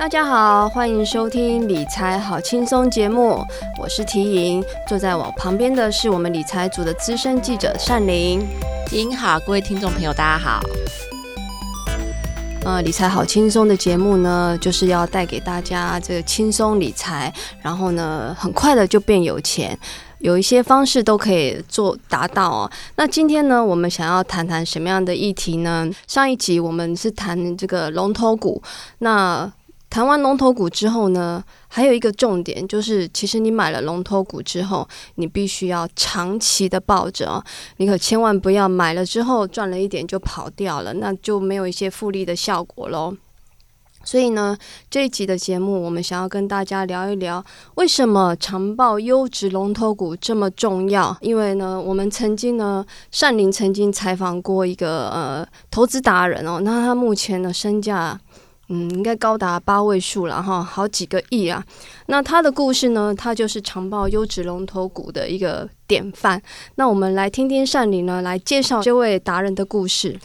大家好，欢迎收听理财好轻松节目，我是提莹，坐在我旁边的是我们理财组的资深记者善玲。提莹好，各位听众朋友，大家好。呃，理财好轻松的节目呢，就是要带给大家这个轻松理财，然后呢，很快的就变有钱。有一些方式都可以做达到哦。那今天呢，我们想要谈谈什么样的议题呢？上一集我们是谈这个龙头股，那谈完龙头股之后呢，还有一个重点就是，其实你买了龙头股之后，你必须要长期的抱着哦，你可千万不要买了之后赚了一点就跑掉了，那就没有一些复利的效果喽。所以呢，这一集的节目，我们想要跟大家聊一聊，为什么长报优质龙头股这么重要？因为呢，我们曾经呢，善林曾经采访过一个呃投资达人哦，那他目前的身价，嗯，应该高达八位数了哈，好几个亿啊。那他的故事呢，他就是长报优质龙头股的一个典范。那我们来听听善玲呢，来介绍这位达人的故事。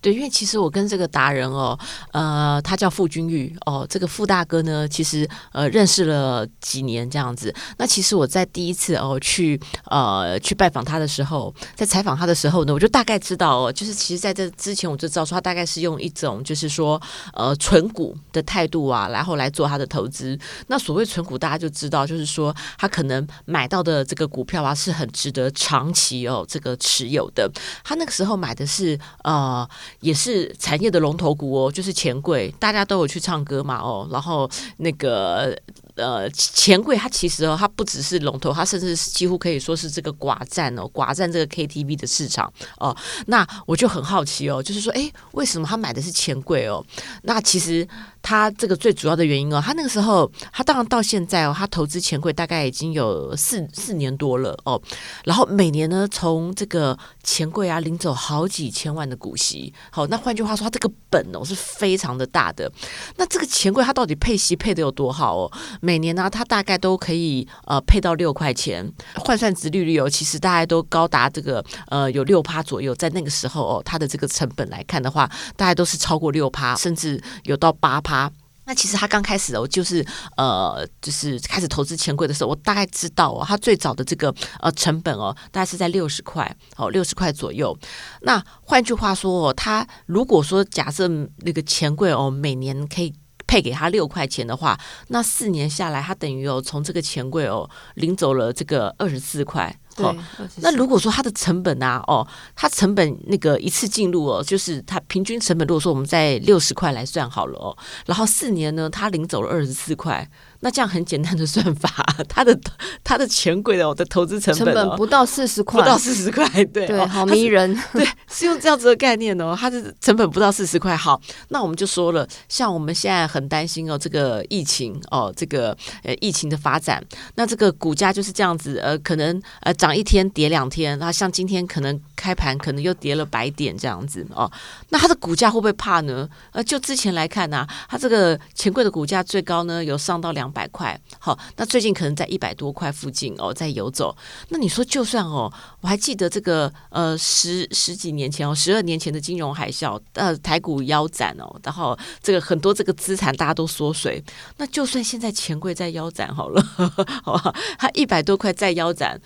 对，因为其实我跟这个达人哦，呃，他叫傅君玉哦，这个傅大哥呢，其实呃认识了几年这样子。那其实我在第一次哦去呃去拜访他的时候，在采访他的时候呢，我就大概知道哦，就是其实在这之前我就知道说他大概是用一种就是说呃存股的态度啊，然后来做他的投资。那所谓存股，大家就知道就是说他可能买到的这个股票啊是很值得长期哦这个持有的。他那个时候买的是呃。也是产业的龙头股哦，就是钱柜，大家都有去唱歌嘛哦，然后那个。呃，钱柜它其实哦，它不只是龙头，它甚至几乎可以说是这个寡占哦，寡占这个 KTV 的市场哦。那我就很好奇哦，就是说，哎，为什么他买的是钱柜哦？那其实他这个最主要的原因哦，他那个时候，他当然到现在哦，他投资钱柜大概已经有四四年多了哦。然后每年呢，从这个钱柜啊领走好几千万的股息。好，那换句话说，他这个本哦是非常的大的。那这个钱柜它到底配息配的有多好哦？每年呢，它大概都可以呃配到六块钱，换算殖利率哦，其实大概都高达这个呃有六趴左右，在那个时候哦，它的这个成本来看的话，大概都是超过六趴，甚至有到八趴。他那其实他刚开始哦，就是呃就是开始投资钱柜的时候，我大概知道哦，他最早的这个呃成本哦，大概是在六十块哦，六十块左右。那换句话说哦，他如果说假设那个钱柜哦，每年可以。配给他六块钱的话，那四年下来，他等于哦从这个钱柜哦领走了这个二十四块。对，哦，那如果说它的成本啊，哦，它成本那个一次进入哦，就是它平均成本，如果说我们在六十块来算好了哦，然后四年呢，他领走了二十四块。那这样很简单的算法，他的 他的钱柜的我的投资成本、哦、成本不到四十块，不到四十块，对对，好迷人，对，是用这样子的概念哦，它的成本不到四十块。好，那我们就说了，像我们现在很担心哦，这个疫情哦，这个呃疫情的发展，那这个股价就是这样子，呃，可能呃涨一天跌两天，那像今天可能开盘可能又跌了百点这样子哦，那它的股价会不会怕呢？呃，就之前来看呢、啊，它这个钱柜的股价最高呢有上到两。百块，好，那最近可能在一百多块附近哦，在游走。那你说，就算哦，我还记得这个呃十十几年前哦，十二年前的金融海啸，呃，台股腰斩哦，然后这个很多这个资产大家都缩水。那就算现在钱柜在腰斩好了，好吧，它一百多块在腰斩。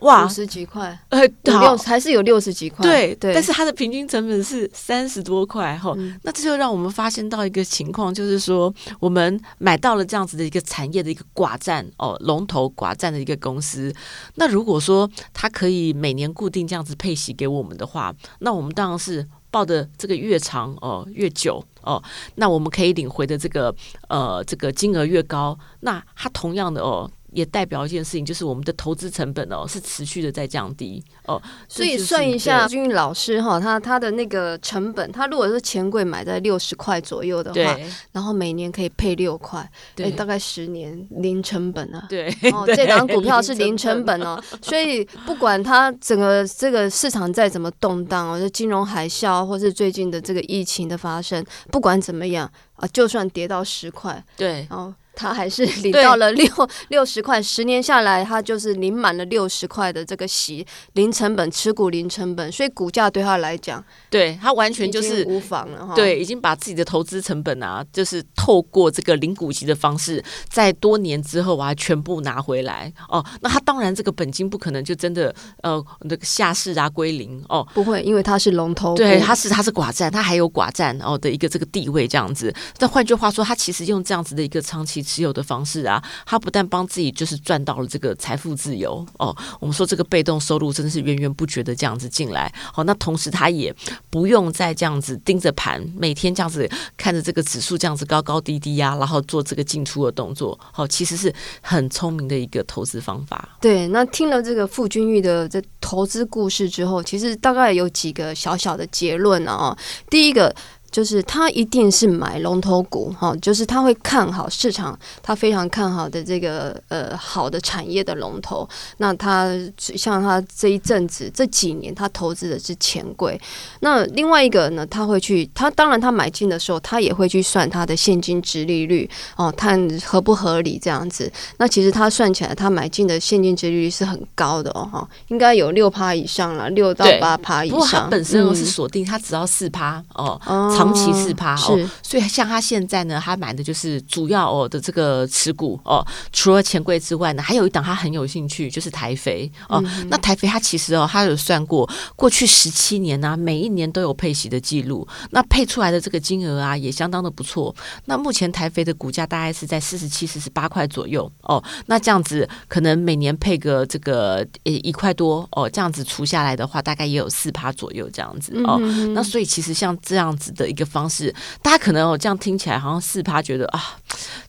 哇，五十几块，呃，六还是有六十几块，对对，但是它的平均成本是三十多块哈、嗯。那这就让我们发现到一个情况，就是说我们买到了这样子的一个产业的一个寡占哦，龙头寡占的一个公司。那如果说它可以每年固定这样子配息给我们的话，那我们当然是抱的这个越长哦越久哦，那我们可以领回的这个呃这个金额越高。那它同样的哦。也代表一件事情，就是我们的投资成本哦是持续的在降低哦，所以算一下，君玉老师哈，他他的那个成本，他如果是钱柜买在六十块左右的话，然后每年可以配六块，对，大概十年零成本啊，对，哦，这档股票是零成本哦，所以不管它整个这个市场再怎么动荡哦，就金融海啸或是最近的这个疫情的发生，不管怎么样啊，就算跌到十块，对，哦。他还是领到了六六十块，十年下来，他就是领满了六十块的这个息，零成本持股零成本，所以股价对他来讲，对他完全就是无妨了哈。对，已经把自己的投资成本啊，就是透过这个零股息的方式，在多年之后啊，全部拿回来哦。那他当然这个本金不可能就真的呃那个下市啊归零哦，不会，因为他是龙头，对，他是他是寡占，他还有寡占哦的一个这个地位这样子。但换句话说，他其实用这样子的一个长期持有的方式啊，他不但帮自己就是赚到了这个财富自由哦，我们说这个被动收入真的是源源不绝的这样子进来哦。那同时他也不用再这样子盯着盘，每天这样子看着这个指数这样子高高低低呀、然后做这个进出的动作，哦，其实是很聪明的一个投资方法。对，那听了这个傅君玉的这投资故事之后，其实大概有几个小小的结论啊。第一个。就是他一定是买龙头股哈，就是他会看好市场，他非常看好的这个呃好的产业的龙头。那他像他这一阵子这几年，他投资的是钱柜。那另外一个呢，他会去，他当然他买进的时候，他也会去算他的现金值利率哦，看合不合理这样子。那其实他算起来，他买进的现金值利率是很高的哦，哈，应该有六趴以上了，六到八趴以上。不过他本身我是锁定，他只要四趴哦。嗯长期四趴哦，所以像他现在呢，他买的就是主要哦的这个持股哦，除了钱柜之外呢，还有一档他很有兴趣，就是台肥哦。嗯、那台肥他其实哦，他有算过过去十七年呢、啊，每一年都有配息的记录，那配出来的这个金额啊，也相当的不错。那目前台肥的股价大概是在四十七、四十八块左右哦。那这样子可能每年配个这个呃一块多哦，这样子除下来的话，大概也有四趴左右这样子哦。嗯、那所以其实像这样子的。一个方式，大家可能哦这样听起来好像四趴，觉得啊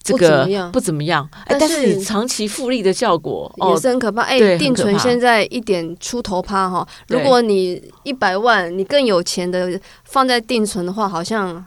这个不怎么样，但是你长期复利的效果也是很可怕。哎，定存现在一点出头趴哈，如果你一百万，你更有钱的放在定存的话，好像。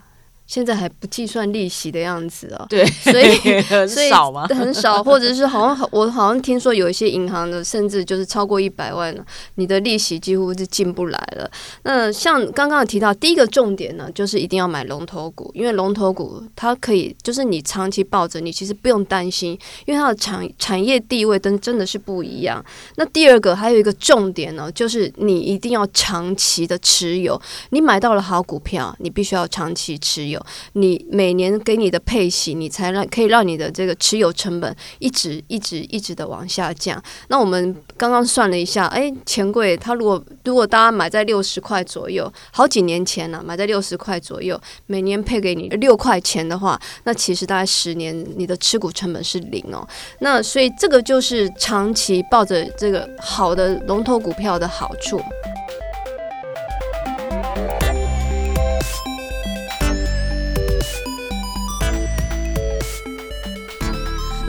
现在还不计算利息的样子哦，对，所以 很少吗？很少，或者是好像我好像听说有一些银行的，甚至就是超过一百万了，你的利息几乎是进不来了。那像刚刚提到第一个重点呢，就是一定要买龙头股，因为龙头股它可以就是你长期抱着，你其实不用担心，因为它的产产业地位真真的是不一样。那第二个还有一个重点呢，就是你一定要长期的持有，你买到了好股票，你必须要长期持有。你每年给你的配息，你才让可以让你的这个持有成本一直一直一直的往下降。那我们刚刚算了一下，哎，钱柜它如果如果大家买在六十块左右，好几年前了，买在六十块左右，每年配给你六块钱的话，那其实大概十年你的持股成本是零哦。那所以这个就是长期抱着这个好的龙头股票的好处。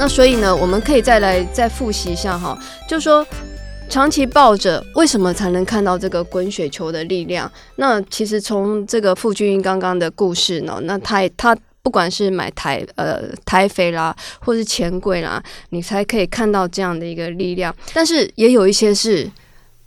那所以呢，我们可以再来再复习一下哈，就说长期抱着，为什么才能看到这个滚雪球的力量？那其实从这个傅君英刚刚的故事呢，那他他不管是买台呃台肥啦，或是钱柜啦，你才可以看到这样的一个力量。但是也有一些是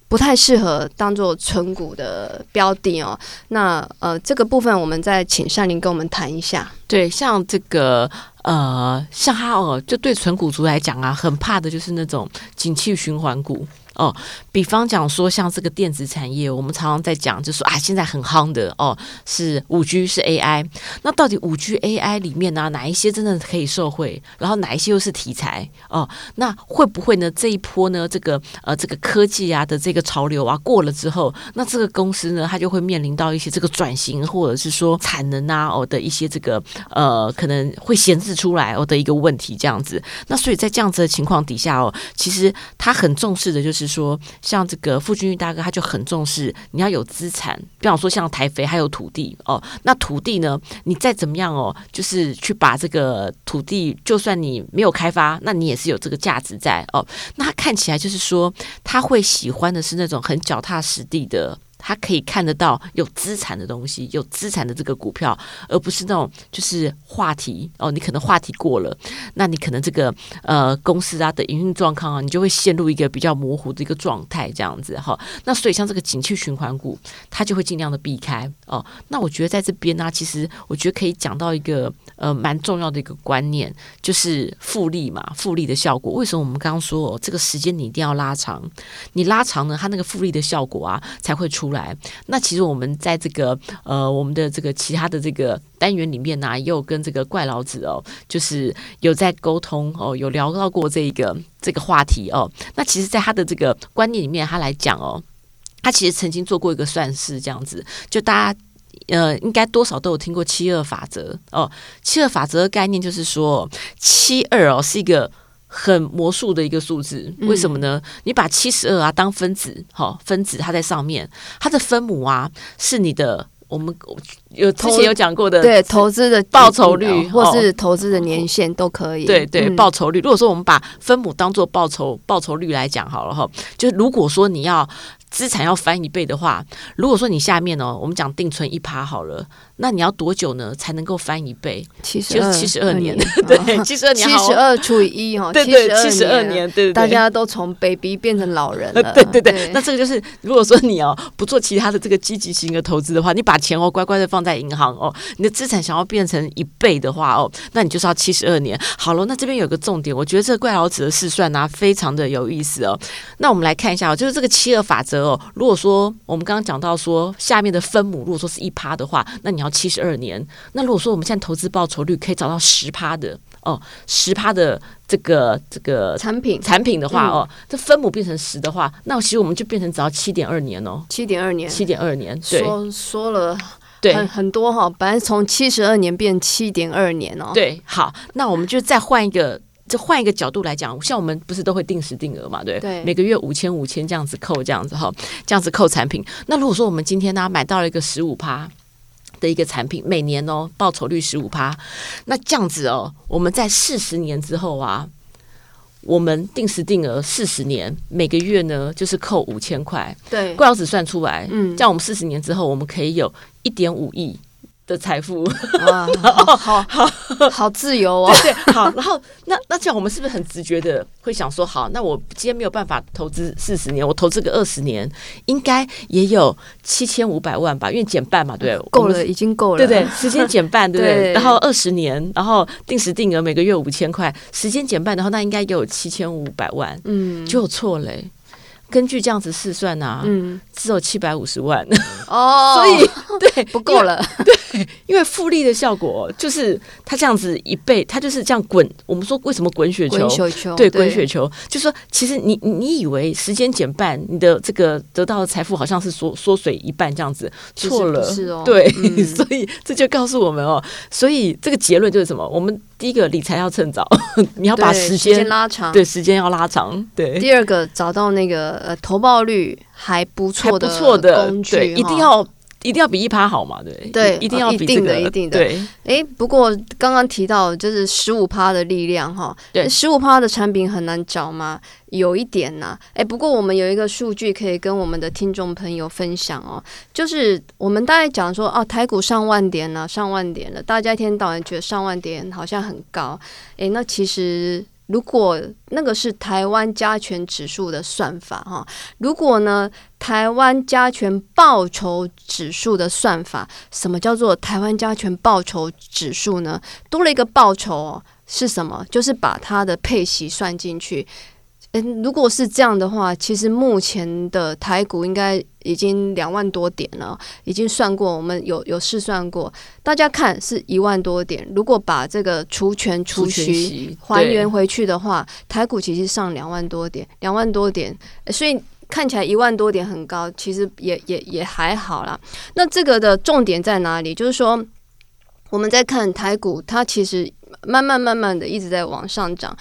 不太适合当做存股的标的哦。那呃这个部分，我们再请善林跟我们谈一下。对，像这个。呃，像哈哦，就对纯股族来讲啊，很怕的就是那种景气循环股。哦，比方讲说，像这个电子产业，我们常常在讲，就说啊，现在很夯的哦，是五 G，是 AI。那到底五 G AI 里面呢、哪一些真的可以受惠？然后哪一些又是题材？哦，那会不会呢？这一波呢，这个呃，这个科技啊的这个潮流啊过了之后，那这个公司呢，它就会面临到一些这个转型，或者是说产能啊哦的一些这个呃，可能会闲置出来哦的一个问题，这样子。那所以在这样子的情况底下哦，其实他很重视的就是。说像这个傅君玉大哥，他就很重视你要有资产，比方说像台肥还有土地哦。那土地呢，你再怎么样哦，就是去把这个土地，就算你没有开发，那你也是有这个价值在哦。那看起来就是说，他会喜欢的是那种很脚踏实地的。他可以看得到有资产的东西，有资产的这个股票，而不是那种就是话题哦，你可能话题过了，那你可能这个呃公司啊的营运状况啊，你就会陷入一个比较模糊的一个状态，这样子哈。那所以像这个景气循环股，它就会尽量的避开哦。那我觉得在这边呢、其实我觉得可以讲到一个呃蛮重要的一个观念，就是复利嘛，复利的效果。为什么我们刚刚说哦，这个时间你一定要拉长，你拉长呢，它那个复利的效果啊才会出来。来那其实我们在这个呃我们的这个其他的这个单元里面呢、也有跟这个怪老子哦，就是有在沟通哦，有聊到过这一个这个话题哦。那其实，在他的这个观念里面，他来讲哦，他其实曾经做过一个算式，这样子，就大家呃应该多少都有听过七二法则哦。七二法则的概念就是说，七二哦是一个。很魔术的一个数字，为什么呢？你把七十二啊当分子，好，分子它在上面，它的分母啊是你的，我们有之前有讲过的，对投资的报酬率或是投资的年限都可以，对对，报酬率。如果说我们把分母当做报酬报酬率来讲好了哈，就如果说你要资产要翻一倍的话，如果说你下面哦，我们讲定存一趴好了。那你要多久呢才能够翻一倍？七十 二，七十二年，对，七十二年，七十二除以一哈，对对，七十二年，对对，大家都从 baby 变成老人了，对对对。那这个就是，如果说你哦不做其他的这个积极型的投资的话，你把钱哦乖乖的放在银行哦，你的资产想要变成一倍的话哦，那你就是要七十二年。好了，那这边有个重点，我觉得这个怪老子的试算呢非常的有意思哦。那我们来看一下哦，就是这个七二法则哦，如果说我们刚刚讲到说下面的分母，如果说是一趴的话，那你要。七十二年，那如果说我们现在投资报酬率可以找到十趴的哦，十趴的这个这个产品产品的话哦，这分母变成十的话，那其实我们就变成只要七点二年哦，七点二年，七点二年，对，说说了对很很多哈，本来从七十二年变七点二年哦，对，好，那我们就再换一个。就换一个角度来讲，像我们不是都会定时定额嘛，对，对，每个月五千五千这样子扣，这样子哈，这样子扣产品。那如果说我们今天呢、啊、买到了一个十五趴的一个产品，每年哦报酬率十五趴，那这样子哦，我们在四十年之后啊，我们定时定额四十年，每个月呢就是扣五千块，对，怪老子算出来，嗯，这样我们四十年之后，我们可以有一点五亿。的财富哇，好好好，自由哦。对，好，然后那那这样我们是不是很直觉的会想说，好，那我今天没有办法投资四十年，我投资个二十年，应该也有七千五百万吧？因为减半嘛，对，够了，已经够了，对对，时间减半，对不对？对，然后二十年，然后定时定额每个月五千块，时间减半，然后那应该也有七千五百万，嗯，就有错嘞。根据这样子试算啊，嗯，只有七百五十万。哦，所以 对不够了，对，因为复利的效果就是它这样子一倍，它就是这样滚。我们说为什么滚雪球？滚雪球，对，滚雪球，就是说其实你你以为时间减半，你的这个得到的财富好像是缩缩水一半这样子，错了，是哦，对，嗯，所以这就告诉我们哦，所以这个结论就是什么？我们第一个理财要趁早，你要把时间拉长，对，时间要拉长，对。第二个找到那个。呃，投报率还不错的，不错的工具，对，一定要一定要比一趴好嘛，对，对，一定要比一定的，一定的，对。哎，不过刚刚提到就是十五趴的力量哈，对，十五趴的产品很难找吗？有一点呐、啊，哎，不过我们有一个数据可以跟我们的听众朋友分享哦，就是我们大概讲说，哦，台股上万点了，上万点了，大家一天到晚觉得上万点好像很高，哎，那其实。如果那个是台湾加权指数的算法哈，如果呢台湾加权报酬指数的算法，什么叫做台湾加权报酬指数呢？多了一个报酬哦，是什么？就是把它的配息算进去。嗯，如果是这样的话，其实目前的台股应该已经两万多点了，已经算过，我们有有试算过，大家看是一万多点。如果把这个除权除息还原回去的话，台股其实上两万多点，两万多点，所以看起来一万多点很高，其实也也也还好啦。那这个的重点在哪里？就是说我们在看台股，它其实慢慢慢慢的一直在往上涨。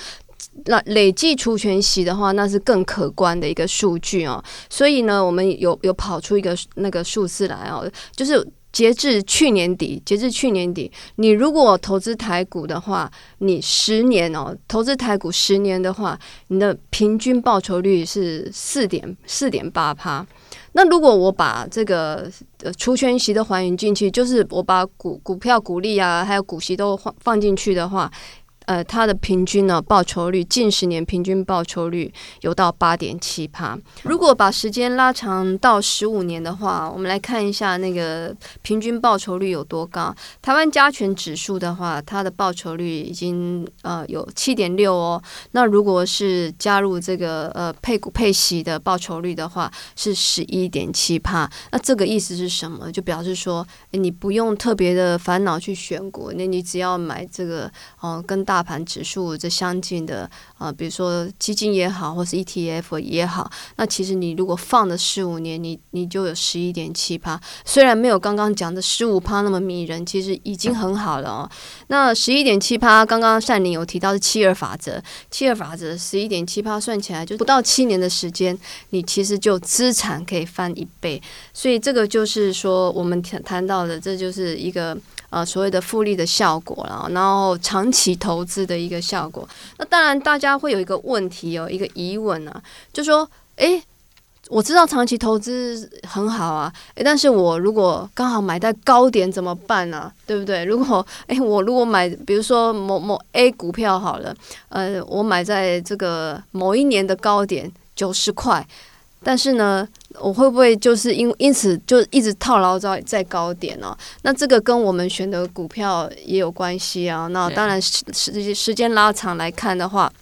那累计除权息的话，那是更可观的一个数据哦。所以呢，我们有有跑出一个那个数字来哦，就是截至去年底，截至去年底，你如果投资台股的话，你十年哦，投资台股十年的话，你的平均报酬率是四点四点八趴。那如果我把这个呃除权息的还原进去，就是我把股股票股利啊，还有股息都放放进去的话。呃，它的平均呢报酬率，近十年平均报酬率有到八点七趴。如果把时间拉长到十五年的话，我们来看一下那个平均报酬率有多高。台湾加权指数的话，它的报酬率已经呃有七点六哦。那如果是加入这个呃配股配息的报酬率的话，是十一点七趴。那这个意思是什么？就表示说，你不用特别的烦恼去选股，那你只要买这个哦、跟大大盘指数这相近的啊、比如说基金也好，或是 ETF 也好，那其实你如果放了十五年，你你就有十一点七趴。虽然没有刚刚讲的十五趴那么迷人，其实已经很好了哦。那十一点七趴，刚刚善玲有提到是七二法则，七二法则十一点七趴算起来就不到七年的时间，你其实就资产可以翻一倍。所以这个就是说我们谈谈到的，这就是一个。呃，所谓的复利的效果了，然后长期投资的一个效果。那当然，大家会有一个问题，有一个疑问啊，就说：诶，我知道长期投资很好啊，诶，但是我如果刚好买在高点怎么办呢？对不对？如果诶，我如果买，比如说某某 A 股票好了，呃，我买在这个某一年的高点九十块。但是呢，我会不会就是因因此就一直套牢在在高点呢？那这个跟我们选的股票也有关系啊。那当然时时时间拉长来看的话，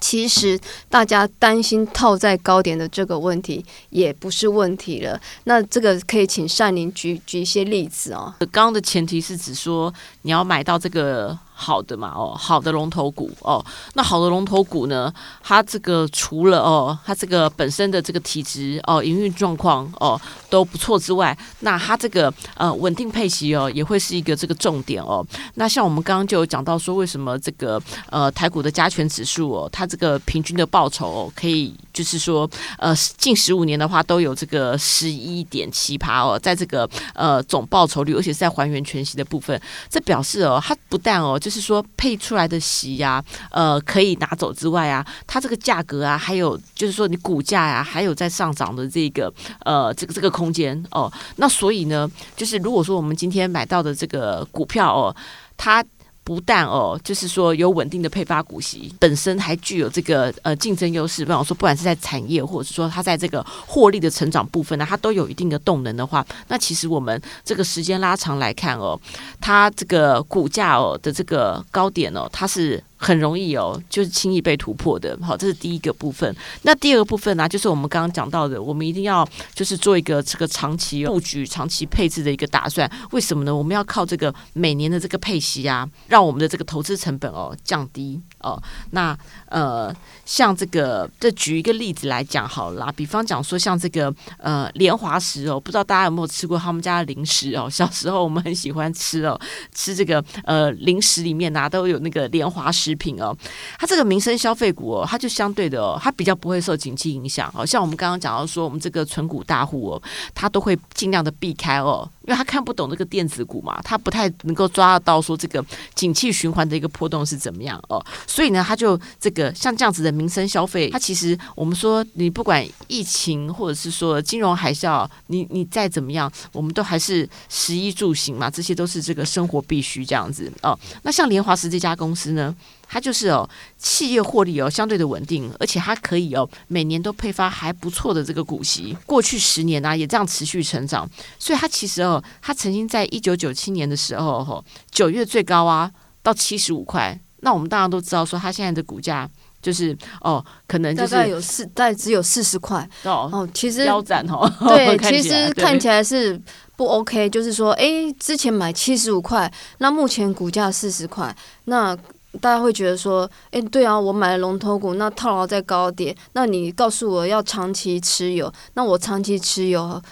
其实大家担心套在高点的这个问题也不是问题了。那这个可以请善林举举一些例子哦。刚刚的前提是指说你要买到这个。好的嘛，哦，好的龙头股哦，那好的龙头股呢，它这个除了哦，它这个本身的这个体质哦，营运状况哦都不错之外，那它这个呃稳定配息哦，也会是一个这个重点哦。那像我们刚刚就有讲到说，为什么这个呃台股的加权指数哦，它这个平均的报酬哦，可以就是说呃近十五年的话都有这个十一点七趴哦，在这个呃总报酬率，而且是在还原全息的部分，这表示哦，它不但哦。就是说配出来的席呀、呃，可以拿走之外啊，它这个价格啊，还有就是说你股价呀、还有在上涨的这个呃这个这个空间哦。那所以呢，就是如果说我们今天买到的这个股票哦，它。不但哦，就是说有稳定的配发股息，本身还具有这个呃竞争优势。比方说，不管是在产业，或者是说它在这个获利的成长部分呢，它都有一定的动能的话，那其实我们这个时间拉长来看哦，它这个股价哦的这个高点哦，它是。很容易哦，就是轻易被突破的。好，这是第一个部分。那第二个部分呢、就是我们刚刚讲到的，我们一定要就是做一个这个长期布局、长期配置的一个打算。为什么呢？我们要靠这个每年的这个配息啊，让我们的这个投资成本哦降低哦。那呃，像这个，这举一个例子来讲好了啦，比方讲说像这个呃莲华石哦，不知道大家有没有吃过他们家的零食哦？小时候我们很喜欢吃哦，吃这个呃零食里面啊都有那个莲华食。品哦，它这个民生消费股哦，它就相对的哦，它比较不会受景气影响。好像我们刚刚讲到说，我们这个存股大户哦，它都会尽量的避开哦。因为他看不懂这个电子股嘛，他不太能够抓得到说这个景气循环的一个波动是怎么样哦，所以呢，他就这个像这样子的民生消费，它其实我们说你不管疫情或者是说金融海啸，你你再怎么样，我们都还是食衣住行嘛，这些都是这个生活必须这样子哦。那像联华食这家公司呢，它就是哦企业获利哦相对的稳定，而且它可以哦每年都配发还不错的这个股息，过去十年呢、啊、也这样持续成长，所以它其实哦。它曾经在一九九七年的时候，吼九月最高啊，到七十五块。那我们大家都知道，说它现在的股价就是哦，可能就是大概有四，大概只有四十块哦。哦，其实腰斩哦，对，其实看起来是不 OK。就是说，哎，之前买七十五块，那目前股价四十块，那大家会觉得说，哎，对啊，我买了龙头股，那套牢在高点，那你告诉我要长期持有，那我长期持有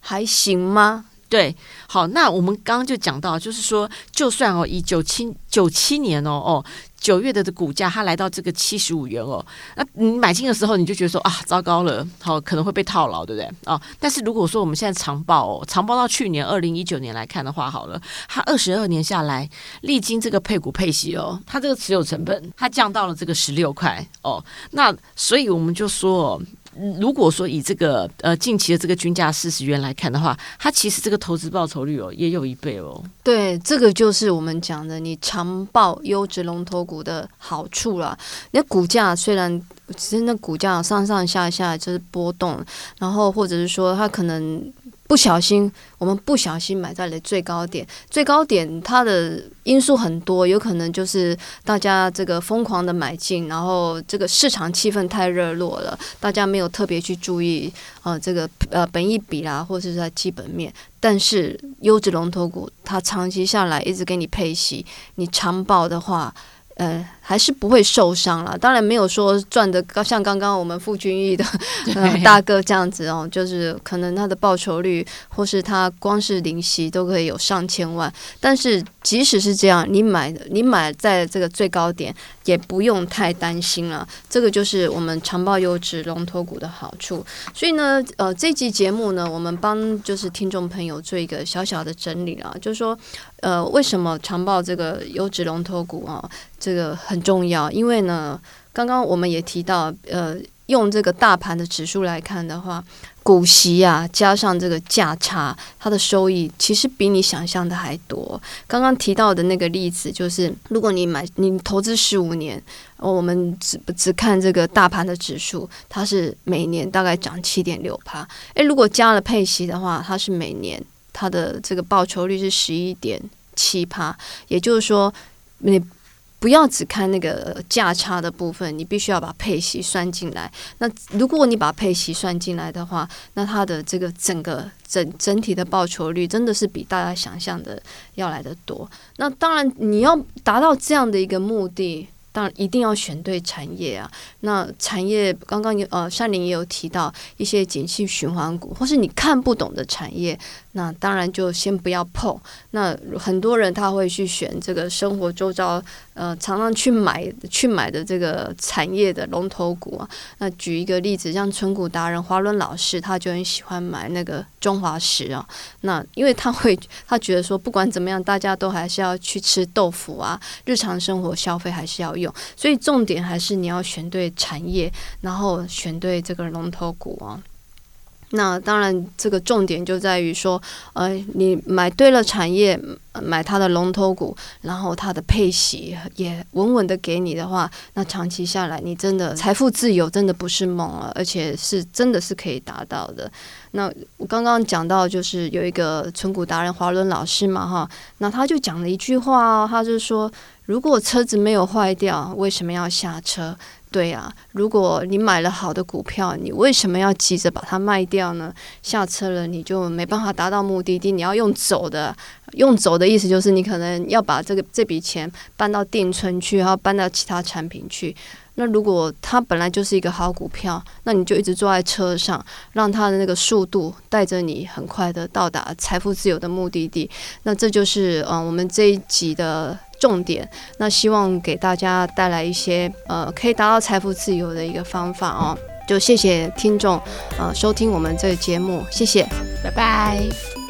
还行吗？对，好，那我们刚刚就讲到，就是说，就算哦，以九七九七年哦哦。九月的的股价，它来到这个七十五元哦。那你买进的时候，你就觉得说啊，糟糕了，好，可能会被套牢，对不对？哦，但是如果说我们现在长报哦，长报到去年二零一九年来看的话，好了，它二十二年下来，历经这个配股配息哦，它这个持有成本它降到了这个十六块哦。那所以我们就说哦。如果说以这个呃近期的这个均价四十元来看的话，它其实这个投资报酬率哦也有一倍哦。对，这个就是我们讲的你长报优质龙头股的好处了。那股价虽然其实那股价上上下下就是波动，然后或者是说它可能。不小心，我们不小心买在了最高点。最高点它的因素很多，有可能就是大家这个疯狂的买进，然后这个市场气氛太热络了，大家没有特别去注意呃这个呃本益比啦，或者是在基本面。但是优质龙头股它长期下来一直给你配息，你长报的话。呃，还是不会受伤了。当然没有说赚的高，像刚刚我们傅君毅的、呃、大哥这样子哦，就是可能他的报酬率或是他光是零息都可以有上千万。但是即使是这样，你买你买在这个最高点，也不用太担心了。这个就是我们长报优质龙头股的好处。所以呢，呃，这期节目呢，我们帮就是听众朋友做一个小小的整理啊，就是说。呃，为什么长报这个优质龙头股啊？这个很重要，因为呢，刚刚我们也提到，呃，用这个大盘的指数来看的话，股息啊加上这个价差，它的收益其实比你想象的还多。刚刚提到的那个例子，就是如果你买你投资十五年，我们只只看这个大盘的指数，它是每年大概涨七点六趴。诶，如果加了配息的话，它是每年。它的这个报酬率是十一点七趴，也就是说，你不要只看那个价差的部分，你必须要把配息算进来。那如果你把配息算进来的话，那它的这个整个整整体的报酬率真的是比大家想象的要来得多。那当然，你要达到这样的一个目的。当然一定要选对产业啊！那产业刚刚有呃，善林也有提到一些景气循环股，或是你看不懂的产业，那当然就先不要碰。那很多人他会去选这个生活周遭呃常常去买去买的这个产业的龙头股啊。那举一个例子，像存股达人华伦老师，他就很喜欢买那个中华食啊。那因为他会他觉得说，不管怎么样，大家都还是要去吃豆腐啊，日常生活消费还是要用。所以重点还是你要选对产业，然后选对这个龙头股啊。那当然，这个重点就在于说，呃，你买对了产业，买它的龙头股，然后它的配息也稳稳的给你的话，那长期下来，你真的财富自由真的不是梦啊，而且是真的是可以达到的。那我刚刚讲到，就是有一个存股达人华伦老师嘛，哈，那他就讲了一句话哦，他就说。如果车子没有坏掉，为什么要下车？对呀，如果你买了好的股票，你为什么要急着把它卖掉呢？下车了，你就没办法达到目的地。你要用走的，用走的意思就是你可能要把这个这笔钱搬到定存去，然后搬到其他产品去。那如果它本来就是一个好股票，那你就一直坐在车上，让它的那个速度带着你很快的到达财富自由的目的地。那这就是嗯，我们这一集的。重点，那希望给大家带来一些呃，可以达到财富自由的一个方法哦。就谢谢听众呃收听我们这个节目，谢谢，拜拜。